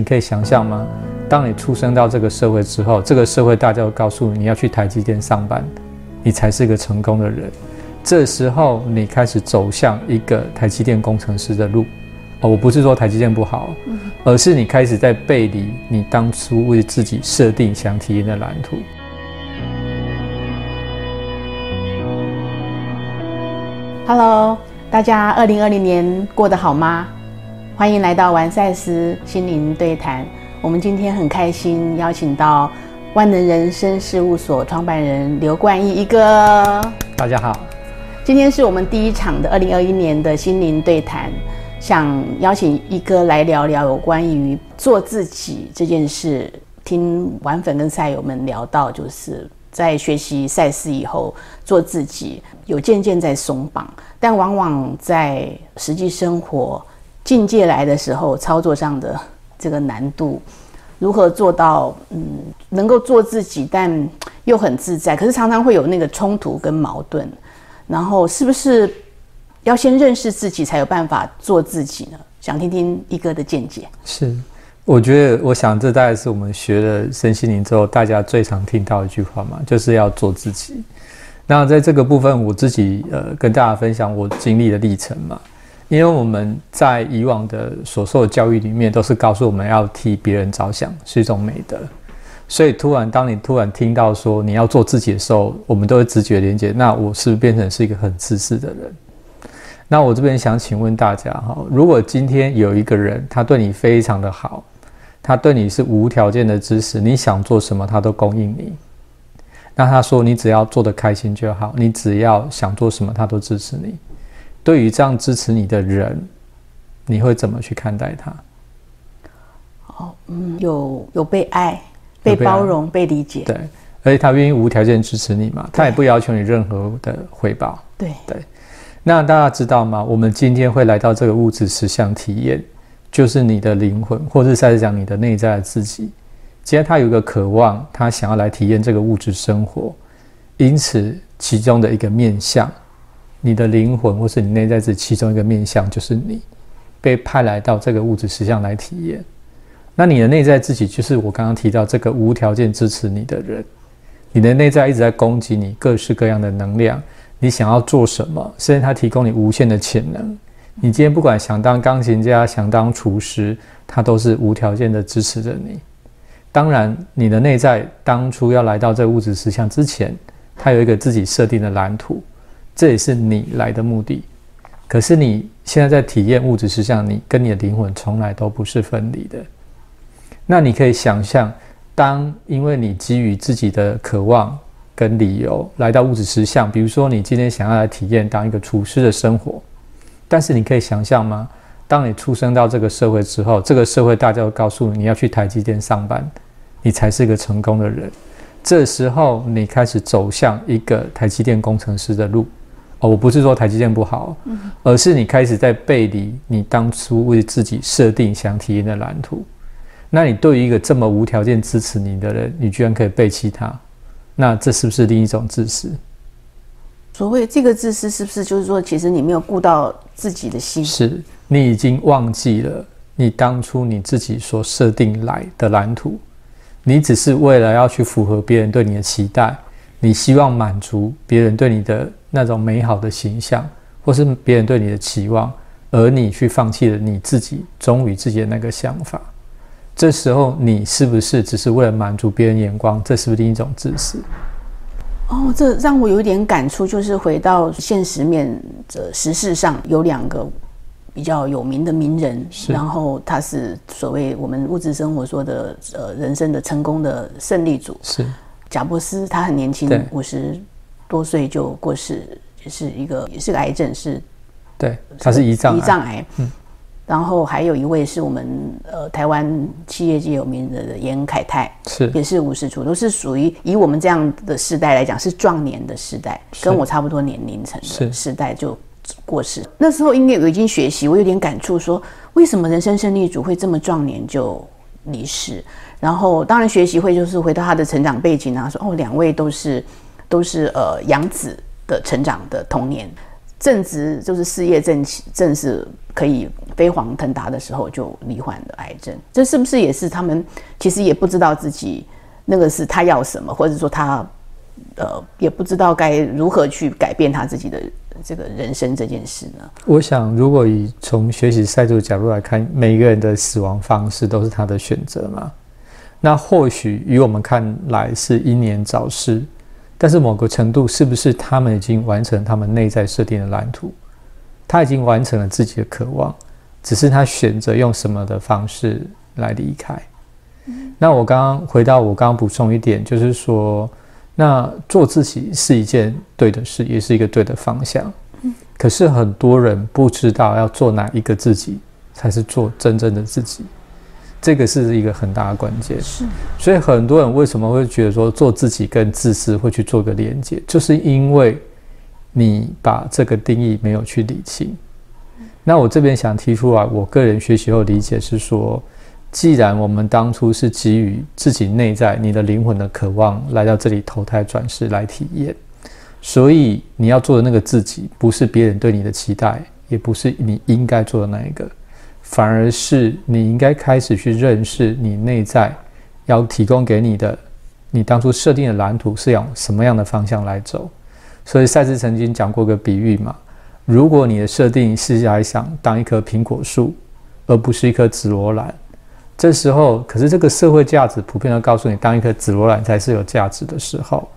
你可以想象吗？当你出生到这个社会之后，这个社会大家都告诉你，你要去台积电上班，你才是一个成功的人。这时候你开始走向一个台积电工程师的路。哦，我不是说台积电不好，而是你开始在背离你当初为自己设定想体验的蓝图。Hello，大家二零二零年过得好吗？欢迎来到完赛斯心灵对谈。我们今天很开心邀请到万能人生事务所创办人刘冠毅一哥。大家好，今天是我们第一场的二零二一年的心灵对谈，想邀请一哥来聊聊有关于做自己这件事。听玩粉跟赛友们聊到，就是在学习赛事以后做自己，有渐渐在松绑，但往往在实际生活境界来的时候，操作上的。这个难度如何做到？嗯，能够做自己，但又很自在。可是常常会有那个冲突跟矛盾。然后是不是要先认识自己，才有办法做自己呢？想听听一哥的见解。是，我觉得，我想这大概是我们学了身心灵之后，大家最常听到一句话嘛，就是要做自己。那在这个部分，我自己呃，跟大家分享我经历的历程嘛。因为我们在以往的所受的教育里面，都是告诉我们要替别人着想是一种美德，所以突然当你突然听到说你要做自己的时候，我们都会直觉连接，那我是不是变成是一个很自私的人？那我这边想请问大家哈，如果今天有一个人他对你非常的好，他对你是无条件的支持，你想做什么他都供应你，那他说你只要做得开心就好，你只要想做什么他都支持你。对于这样支持你的人，你会怎么去看待他？哦，嗯，有有被爱、被包容、被理解。对，而且他愿意无条件支持你嘛，他也不要求你任何的回报。对对。那大家知道吗？我们今天会来到这个物质实相体验，就是你的灵魂，或者再讲你的内在的自己。既然他有一个渴望，他想要来体验这个物质生活，因此其中的一个面相。你的灵魂，或是你内在自其中一个面相，就是你被派来到这个物质实相来体验。那你的内在自己，就是我刚刚提到这个无条件支持你的人。你的内在一直在供给你各式各样的能量，你想要做什么，甚至他提供你无限的潜能。你今天不管想当钢琴家，想当厨师，他都是无条件的支持着你。当然，你的内在当初要来到这物质实相之前，他有一个自己设定的蓝图。这也是你来的目的，可是你现在在体验物质实相，你跟你的灵魂从来都不是分离的。那你可以想象，当因为你基于自己的渴望跟理由来到物质实相，比如说你今天想要来体验当一个厨师的生活，但是你可以想象吗？当你出生到这个社会之后，这个社会大家都告诉你你要去台积电上班，你才是一个成功的人。这时候你开始走向一个台积电工程师的路。哦，我不是说台积电不好，而是你开始在背离你当初为自己设定想体验的蓝图。那你对于一个这么无条件支持你的人，你居然可以背弃他，那这是不是另一种自私？所谓这个自私，是不是就是说，其实你没有顾到自己的心？是你已经忘记了你当初你自己所设定来的蓝图，你只是为了要去符合别人对你的期待。你希望满足别人对你的那种美好的形象，或是别人对你的期望，而你去放弃了你自己忠于自己的那个想法，这时候你是不是只是为了满足别人眼光？这是不是另一种自私？哦，这让我有一点感触，就是回到现实面的时事上，有两个比较有名的名人，然后他是所谓我们物质生活说的呃人生的成功的胜利组是。贾伯斯他很年轻，五十多岁就过世，也是一个也是个癌症，是，对，他是胰脏胰脏癌。嗯，然后还有一位是我们呃台湾企业界有名的严凯泰，是也是五十出，都是属于以我们这样的时代来讲是壮年的时代，跟我差不多年龄层的世代就过世。那时候应该我已经学习，我有点感触，说为什么人生胜利组会这么壮年就离世？然后，当然学习会就是回到他的成长背景啊，说哦，两位都是都是呃养子的成长的童年，正值就是事业正起正是可以飞黄腾达的时候，就罹患了癌症。这是不是也是他们其实也不知道自己那个是他要什么，或者说他呃也不知道该如何去改变他自己的这个人生这件事呢？我想，如果以从学习赛度的角度来看，每一个人的死亡方式都是他的选择嘛。那或许于我们看来是英年早逝，但是某个程度是不是他们已经完成他们内在设定的蓝图？他已经完成了自己的渴望，只是他选择用什么的方式来离开。那我刚刚回到我刚刚补充一点，就是说，那做自己是一件对的事，也是一个对的方向。可是很多人不知道要做哪一个自己才是做真正的自己。这个是一个很大的关键，是，所以很多人为什么会觉得说做自己跟自私会去做个连接，就是因为你把这个定义没有去理清。那我这边想提出来，我个人学习后理解是说，既然我们当初是基于自己内在你的灵魂的渴望来到这里投胎转世来体验，所以你要做的那个自己，不是别人对你的期待，也不是你应该做的那一个。反而是你应该开始去认识你内在要提供给你的，你当初设定的蓝图是往什么样的方向来走。所以赛斯曾经讲过个比喻嘛，如果你的设定是来想当一棵苹果树，而不是一颗紫罗兰，这时候可是这个社会价值普遍的告诉你，当一颗紫罗兰才是有价值的时候，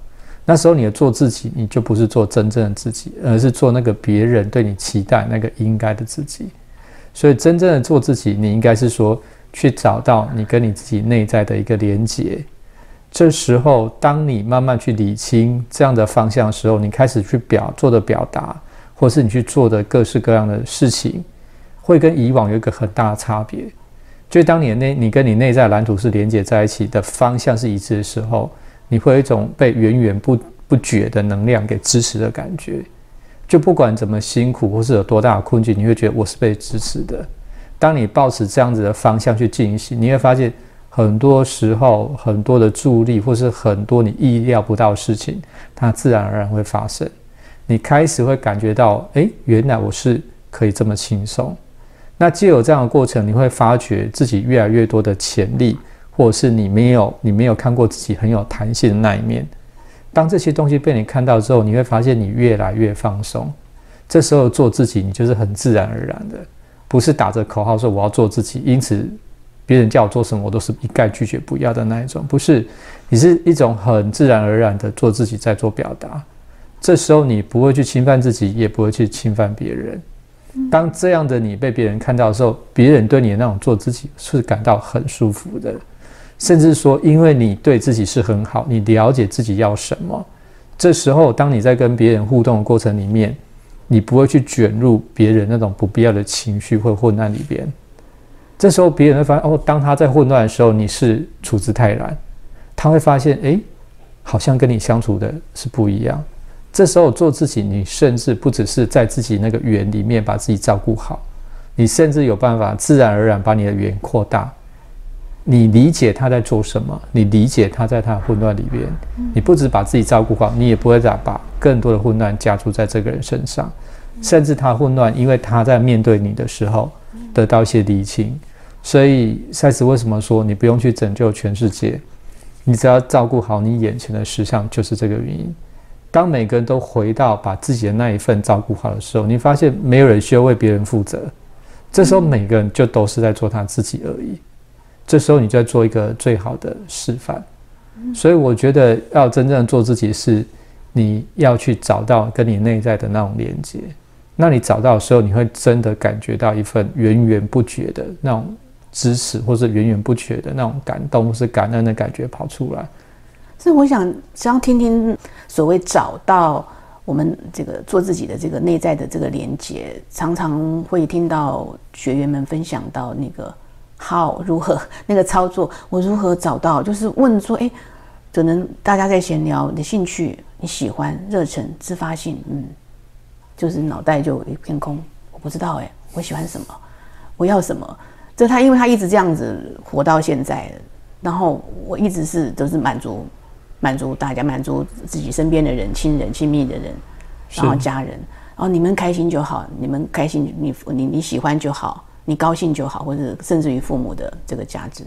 那时候你的做自己，你就不是做真正的自己，而是做那个别人对你期待那个应该的自己。所以，真正的做自己，你应该是说去找到你跟你自己内在的一个连接。这时候，当你慢慢去理清这样的方向的时候，你开始去表做的表达，或是你去做的各式各样的事情，会跟以往有一个很大的差别。就当你的内，你跟你内在蓝图是连接在一起的方向是一致的时候，你会有一种被源源不不绝的能量给支持的感觉。就不管怎么辛苦，或是有多大的困境，你会觉得我是被支持的。当你保持这样子的方向去进行，你会发现很多时候很多的助力，或是很多你意料不到的事情，它自然而然会发生。你开始会感觉到，哎，原来我是可以这么轻松。那既有这样的过程，你会发觉自己越来越多的潜力，或者是你没有你没有看过自己很有弹性的那一面。当这些东西被你看到之后，你会发现你越来越放松。这时候做自己，你就是很自然而然的，不是打着口号说我要做自己，因此别人叫我做什么，我都是一概拒绝不要的那一种。不是，你是一种很自然而然的做自己，在做表达。这时候你不会去侵犯自己，也不会去侵犯别人。当这样的你被别人看到的时候，别人对你的那种做自己是感到很舒服的。甚至说，因为你对自己是很好，你了解自己要什么，这时候当你在跟别人互动的过程里面，你不会去卷入别人那种不必要的情绪或混乱里边。这时候别人会发现，哦，当他在混乱的时候，你是处之泰然，他会发现，哎，好像跟你相处的是不一样。这时候做自己，你甚至不只是在自己那个圆里面把自己照顾好，你甚至有办法自然而然把你的圆扩大。你理解他在做什么，你理解他在他的混乱里边，你不止把自己照顾好，你也不会再把更多的混乱加注在这个人身上，甚至他混乱，因为他在面对你的时候得到一些理清。所以赛斯为什么说你不用去拯救全世界，你只要照顾好你眼前的实相，就是这个原因。当每个人都回到把自己的那一份照顾好的时候，你发现没有人需要为别人负责，这时候每个人就都是在做他自己而已。这时候你就要做一个最好的示范，所以我觉得要真正做自己，是你要去找到跟你内在的那种连接。那你找到的时候，你会真的感觉到一份源源不绝的那种支持，或是源源不绝的那种感动，或是感恩的感觉跑出来。所以我想想要听听所谓找到我们这个做自己的这个内在的这个连接，常常会听到学员们分享到那个。好，如何那个操作？我如何找到？就是问说，哎，可能大家在闲聊，你的兴趣，你喜欢，热忱，自发性，嗯，就是脑袋就一片空，我不知道，哎，我喜欢什么，我要什么？这他，因为他一直这样子活到现在，然后我一直是都是满足，满足大家，满足自己身边的人、亲人、亲密的人，然后家人。然后，你们开心就好，你们开心，你你你喜欢就好，你高兴就好，或者甚至于父母的这个价值。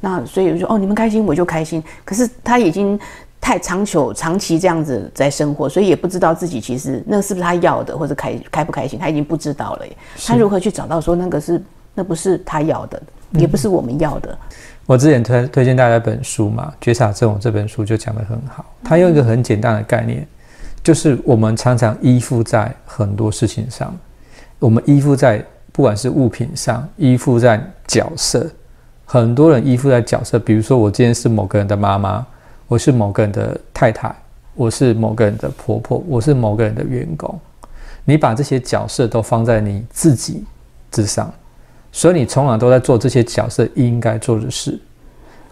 那所以我说，哦，你们开心我就开心。可是他已经太长久、长期这样子在生活，所以也不知道自己其实那是不是他要的，或者开开不开心，他已经不知道了。他如何去找到说那个是那不是他要的，也不是我们要的？我之前推推荐大家一本书嘛，《觉察这种这本书就讲得很好。他用一个很简单的概念，就是我们常常依附在很多事情上，我们依附在不管是物品上，依附在角色。很多人依附在角色，比如说我今天是某个人的妈妈，我是某个人的太太，我是某个人的婆婆，我是某个人的员工。你把这些角色都放在你自己之上，所以你从来都在做这些角色应该做的事，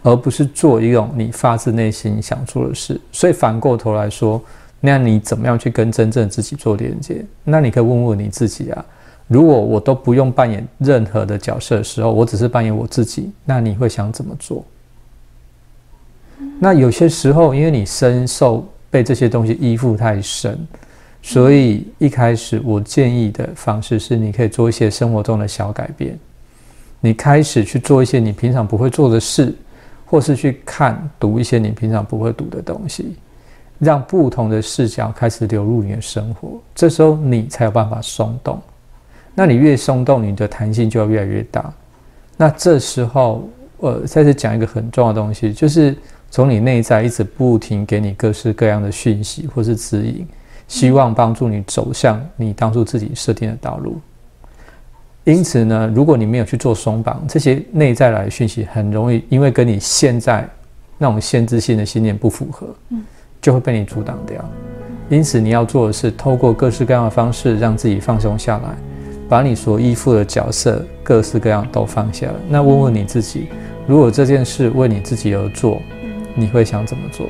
而不是做一种你发自内心想做的事。所以反过头来说，那你怎么样去跟真正自己做连接？那你可以问问你自己啊。如果我都不用扮演任何的角色的时候，我只是扮演我自己，那你会想怎么做？那有些时候，因为你深受被这些东西依附太深，所以一开始我建议的方式是，你可以做一些生活中的小改变，你开始去做一些你平常不会做的事，或是去看读一些你平常不会读的东西，让不同的视角开始流入你的生活，这时候你才有办法松动。那你越松动，你的弹性就要越来越大。那这时候，呃，再次讲一个很重要的东西，就是从你内在一直不停给你各式各样的讯息或是指引，希望帮助你走向你当初自己设定的道路。因此呢，如果你没有去做松绑，这些内在来的讯息很容易因为跟你现在那种限制性的信念不符合，就会被你阻挡掉。因此你要做的是，透过各式各样的方式，让自己放松下来。把你所依附的角色各式各样都放下了，那问问你自己，如果这件事为你自己而做，你会想怎么做？